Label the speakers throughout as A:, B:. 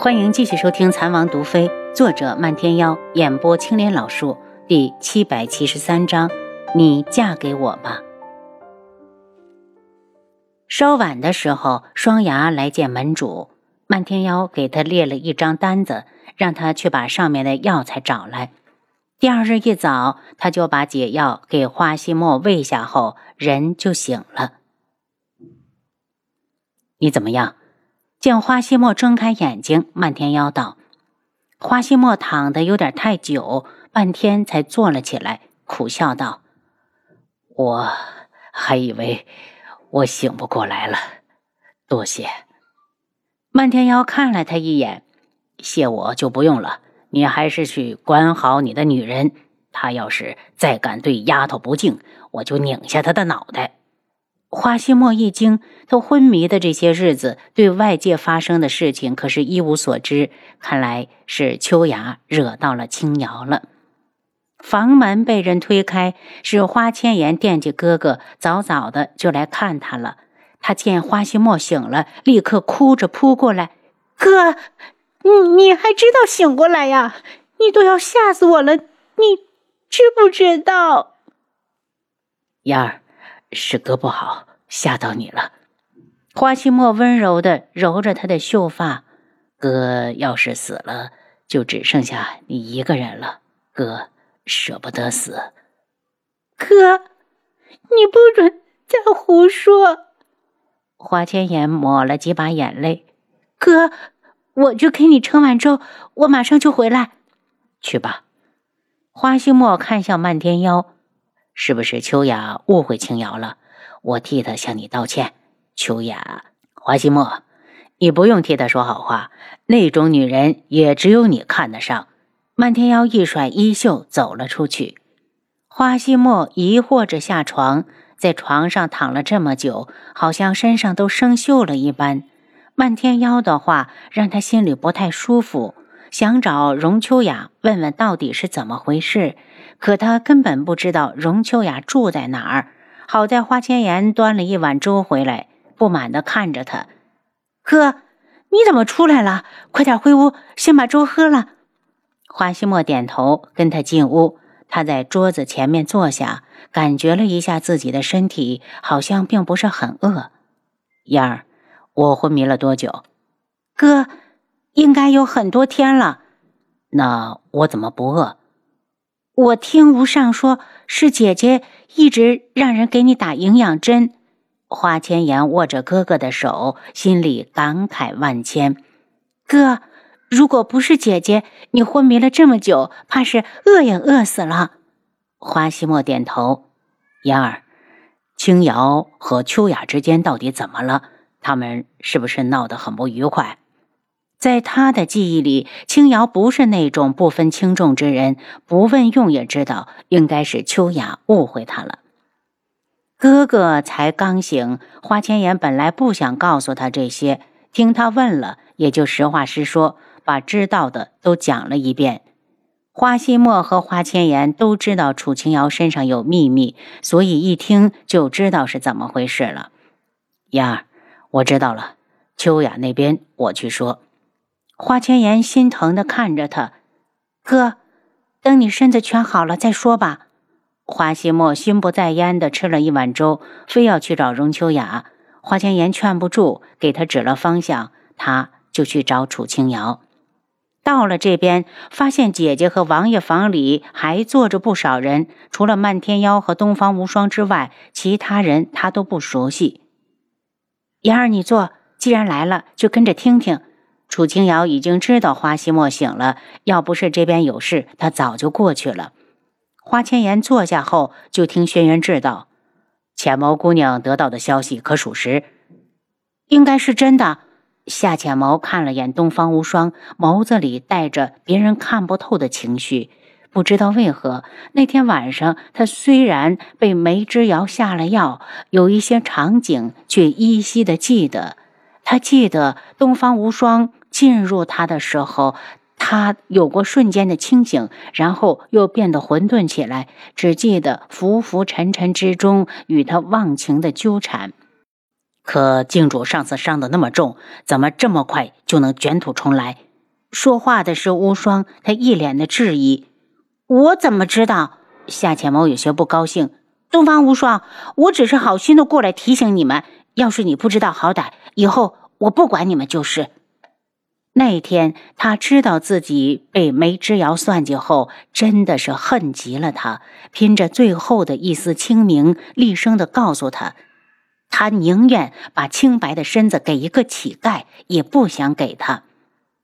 A: 欢迎继续收听《残王毒妃》，作者漫天妖，演播青莲老树，第七百七十三章，你嫁给我吧。稍晚的时候，双牙来见门主，漫天妖给他列了一张单子，让他去把上面的药材找来。第二日一早，他就把解药给花希墨喂下后，人就醒了。你怎么样？见花希墨睁开眼睛，漫天妖道：“花希墨躺得有点太久，半天才坐了起来，苦笑道：‘
B: 我还以为我醒不过来了，多谢。’
A: 漫天妖看了他一眼，
B: 谢我就不用了，你还是去管好你的女人。她要是再敢对丫头不敬，我就拧下她的脑袋。”
A: 花希墨一惊，他昏迷的这些日子，对外界发生的事情可是一无所知。看来是秋雅惹到了青瑶了。房门被人推开，是花千颜惦记哥哥，早早的就来看他了。他见花希墨醒了，立刻哭着扑过来：“
C: 哥，你你还知道醒过来呀？你都要吓死我了！你知不知道？”
B: 燕儿。是哥不好，吓到你了。
A: 花希墨温柔的揉着他的秀发，
B: 哥要是死了，就只剩下你一个人了。哥舍不得死。
C: 哥，你不准再胡说。
A: 花千颜抹了几把眼泪。
C: 哥，我去给你盛碗粥，我马上就回来。
B: 去吧。
A: 花希墨看向漫天妖。
B: 是不是秋雅误会青瑶了？我替她向你道歉。秋雅，华西墨，你不用替她说好话。那种女人也只有你看得上。
A: 漫天妖一甩衣袖走了出去。花西墨疑惑着下床，在床上躺了这么久，好像身上都生锈了一般。漫天妖的话让他心里不太舒服，想找荣秋雅问问到底是怎么回事。可他根本不知道荣秋雅住在哪儿。好在花千颜端了一碗粥回来，不满地看着他：“
C: 哥，你怎么出来了？快点回屋，先把粥喝了。”
A: 花希莫点头，跟他进屋。他在桌子前面坐下，感觉了一下自己的身体，好像并不是很饿。
B: 燕儿，我昏迷了多久？
C: 哥，应该有很多天了。
B: 那我怎么不饿？
C: 我听吴尚说，是姐姐一直让人给你打营养针。
A: 花千颜握着哥哥的手，心里感慨万千。
C: 哥，如果不是姐姐，你昏迷了这么久，怕是饿也饿死了。
A: 花希墨点头。
B: 妍儿，青瑶和秋雅之间到底怎么了？他们是不是闹得很不愉快？
A: 在他的记忆里，青瑶不是那种不分轻重之人，不问用也知道，应该是秋雅误会他了。哥哥才刚醒，花千颜本来不想告诉他这些，听他问了，也就实话实说，把知道的都讲了一遍。花希墨和花千颜都知道楚青瑶身上有秘密，所以一听就知道是怎么回事了。
B: 燕儿，我知道了，秋雅那边我去说。
A: 花千颜心疼的看着他，
C: 哥，等你身子全好了再说吧。
A: 花希墨心不在焉的吃了一碗粥，非要去找荣秋雅。花千颜劝不住，给他指了方向，他就去找楚清瑶。到了这边，发现姐姐和王爷房里还坐着不少人，除了漫天妖和东方无双之外，其他人他都不熟悉。
C: 妍儿，你坐，既然来了，就跟着听听。
A: 楚清瑶已经知道花希墨醒了，要不是这边有事，他早就过去了。花千颜坐下后，就听轩辕志道：“
B: 浅眸姑娘得到的消息可属实？
C: 应该是真的。”
A: 夏浅眸看了眼东方无双，眸子里带着别人看不透的情绪。不知道为何，那天晚上他虽然被梅之遥下了药，有一些场景却依稀的记得。他记得东方无双。进入他的时候，他有过瞬间的清醒，然后又变得混沌起来，只记得浮浮沉沉之中与他忘情的纠缠。
B: 可静主上次伤得那么重，怎么这么快就能卷土重来？
A: 说话的是无双，他一脸的质疑。我怎么知道？夏浅谋有些不高兴。东方无双，我只是好心的过来提醒你们，要是你不知道好歹，以后我不管你们就是。那天他知道自己被梅之遥算计后，真的是恨极了他，拼着最后的一丝清明，厉声的告诉他，他宁愿把清白的身子给一个乞丐，也不想给他。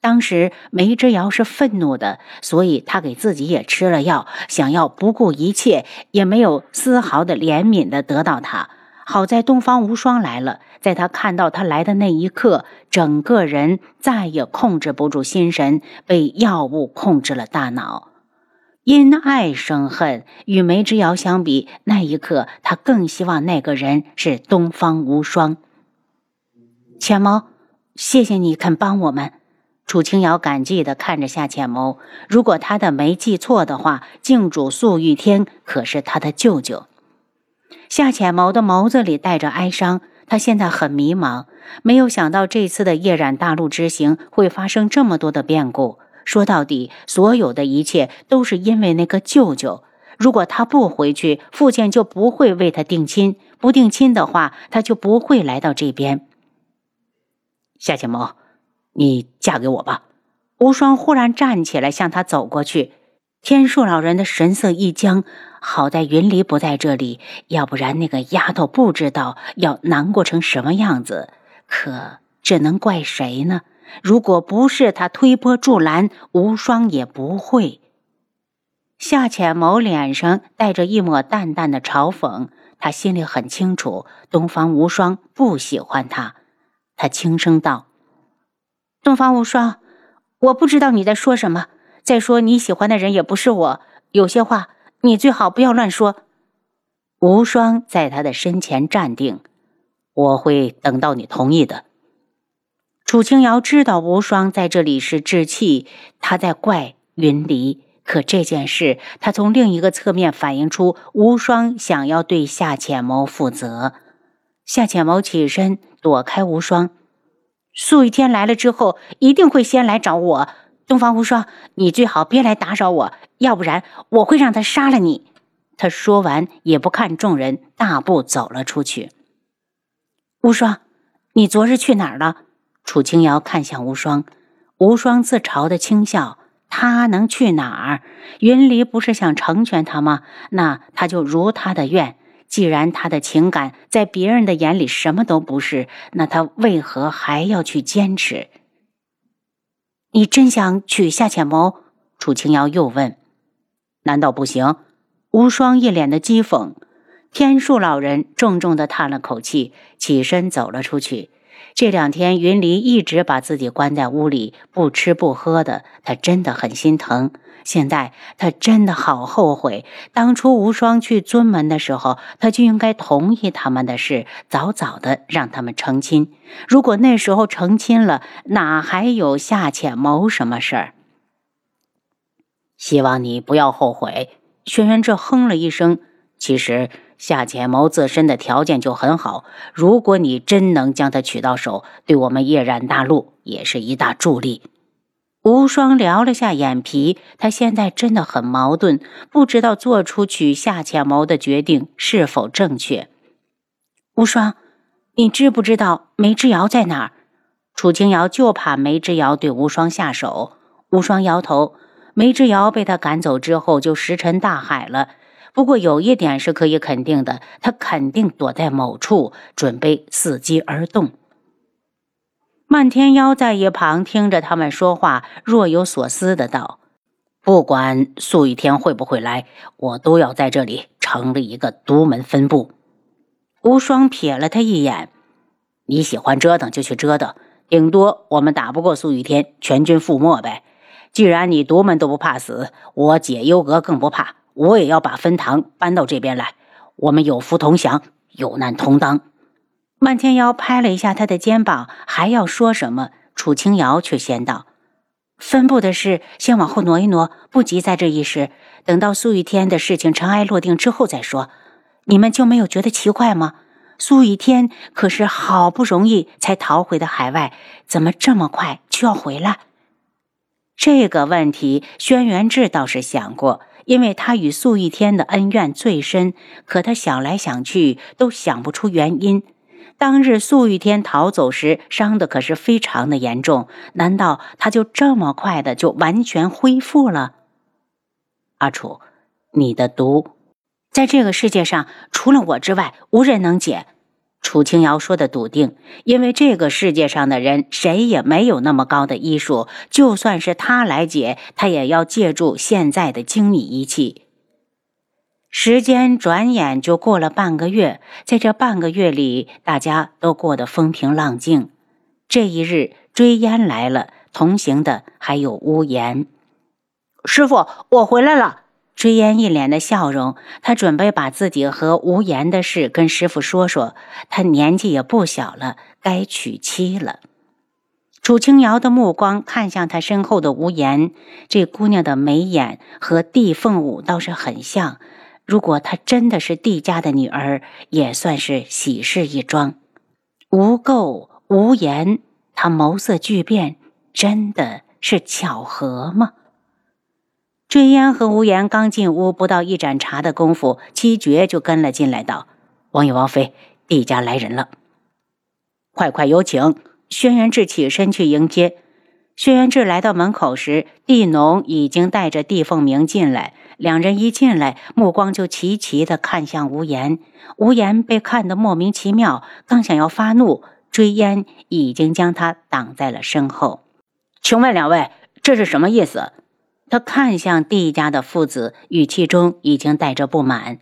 A: 当时梅之遥是愤怒的，所以他给自己也吃了药，想要不顾一切，也没有丝毫的怜悯的得到他。好在东方无双来了，在他看到他来的那一刻，整个人再也控制不住心神，被药物控制了大脑。因爱生恨，与梅之遥相比，那一刻他更希望那个人是东方无双。浅谋，谢谢你肯帮我们。楚清瑶感激地看着夏浅谋，如果他的没记错的话，镜主素玉天可是他的舅舅。夏浅谋的眸子里带着哀伤，他现在很迷茫，没有想到这次的夜染大陆之行会发生这么多的变故。说到底，所有的一切都是因为那个舅舅。如果他不回去，父亲就不会为他定亲；不定亲的话，他就不会来到这边。夏浅谋，你嫁给我吧。无双忽然站起来，向他走过去。天树老人的神色一僵。好在云离不在这里，要不然那个丫头不知道要难过成什么样子。可这能怪谁呢？如果不是他推波助澜，无双也不会。夏浅谋脸上带着一抹淡淡的嘲讽，他心里很清楚，东方无双不喜欢他。他轻声道：“东方无双，我不知道你在说什么。再说你喜欢的人也不是我，有些话。”你最好不要乱说。无双在他的身前站定，我会等到你同意的。楚清瑶知道无双在这里是置气，他在怪云离。可这件事，他从另一个侧面反映出无双想要对夏浅谋负责。夏浅谋起身躲开无双。素玉天来了之后，一定会先来找我。东方无双，你最好别来打扰我，要不然我会让他杀了你。他说完，也不看众人，大步走了出去。无双，你昨日去哪儿了？楚清瑶看向无双，无双自嘲的轻笑。他能去哪儿？云离不是想成全他吗？那他就如他的愿。既然他的情感在别人的眼里什么都不是，那他为何还要去坚持？你真想娶夏浅谋？楚清瑶又问：“难道不行？”无双一脸的讥讽。天树老人重重的叹了口气，起身走了出去。这两天，云离一直把自己关在屋里，不吃不喝的，他真的很心疼。现在他真的好后悔，当初无双去尊门的时候，他就应该同意他们的事，早早的让他们成亲。如果那时候成亲了，哪还有夏浅谋什么事儿？希望你不要后悔。轩辕志哼了一声。其实夏浅谋自身的条件就很好，如果你真能将他娶到手，对我们叶染大陆也是一大助力。无双撩了下眼皮，他现在真的很矛盾，不知道做出娶夏浅谋的决定是否正确。无双，你知不知道梅之遥在哪儿？楚清瑶就怕梅之遥对无双下手。无双摇头，梅之遥被他赶走之后就石沉大海了。不过有一点是可以肯定的，他肯定躲在某处，准备伺机而动。漫天妖在一旁听着他们说话，若有所思的道：“不管素玉天会不会来，我都要在这里成立一个独门分部。”无双瞥了他一眼：“你喜欢折腾就去折腾，顶多我们打不过素玉天，全军覆没呗。既然你独门都不怕死，我解忧阁更不怕，我也要把分堂搬到这边来。我们有福同享，有难同当。”漫天妖拍了一下他的肩膀，还要说什么？楚清瑶却先道：“分部的事先往后挪一挪，不急在这一时。等到苏雨天的事情尘埃落定之后再说。你们就没有觉得奇怪吗？苏雨天可是好不容易才逃回的海外，怎么这么快就要回来？”这个问题，轩辕志倒是想过，因为他与素玉天的恩怨最深。可他想来想去，都想不出原因。当日素玉天逃走时，伤的可是非常的严重。难道他就这么快的就完全恢复了？阿楚，你的毒，在这个世界上除了我之外，无人能解。楚清瑶说的笃定，因为这个世界上的人谁也没有那么高的医术，就算是他来解，他也要借助现在的精密仪器。时间转眼就过了半个月，在这半个月里，大家都过得风平浪静。这一日，追烟来了，同行的还有屋檐。
C: 师傅，我回来了。
A: 追烟一脸的笑容，他准备把自己和无言的事跟师傅说说。他年纪也不小了，该娶妻了。楚清瑶的目光看向他身后的无言，这姑娘的眉眼和帝凤舞倒是很像。如果她真的是帝家的女儿，也算是喜事一桩。无垢无言，他眸色巨变，真的是巧合吗？追烟和无言刚进屋，不到一盏茶的功夫，七绝就跟了进来，道：“王爷、王妃，帝家来人了，
B: 快快有请。”
A: 轩辕志起身去迎接。轩辕志来到门口时，帝农已经带着帝凤鸣进来。两人一进来，目光就齐齐的看向无言。无言被看得莫名其妙，刚想要发怒，追烟已经将他挡在了身后。
B: 请问两位，这是什么意思？
A: 他看向帝家的父子，语气中已经带着不满。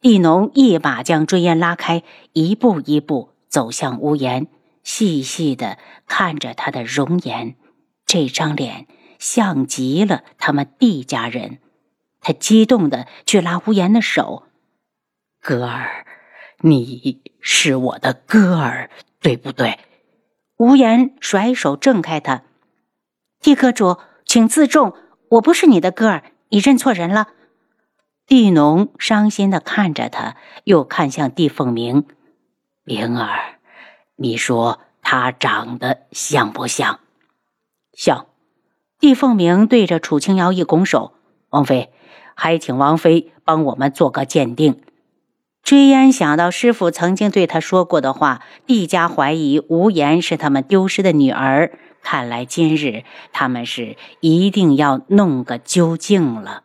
A: 帝农一把将追烟拉开，一步一步走向屋檐，细细的看着他的容颜。这张脸像极了他们帝家人。他激动的去拉无言的手：“
B: 歌儿，你是我的歌儿，对不对？”
A: 无言甩手挣开他：“帝阁主，请自重。”我不是你的歌儿，你认错人了。地农伤心的看着他，又看向地凤鸣：“
B: 灵儿，你说他长得像不像？”
A: 像。地凤鸣对着楚清瑶一拱手：“王妃，还请王妃帮我们做个鉴定。”追烟想到师傅曾经对他说过的话，帝家怀疑无言是他们丢失的女儿。看来今日他们是一定要弄个究竟了。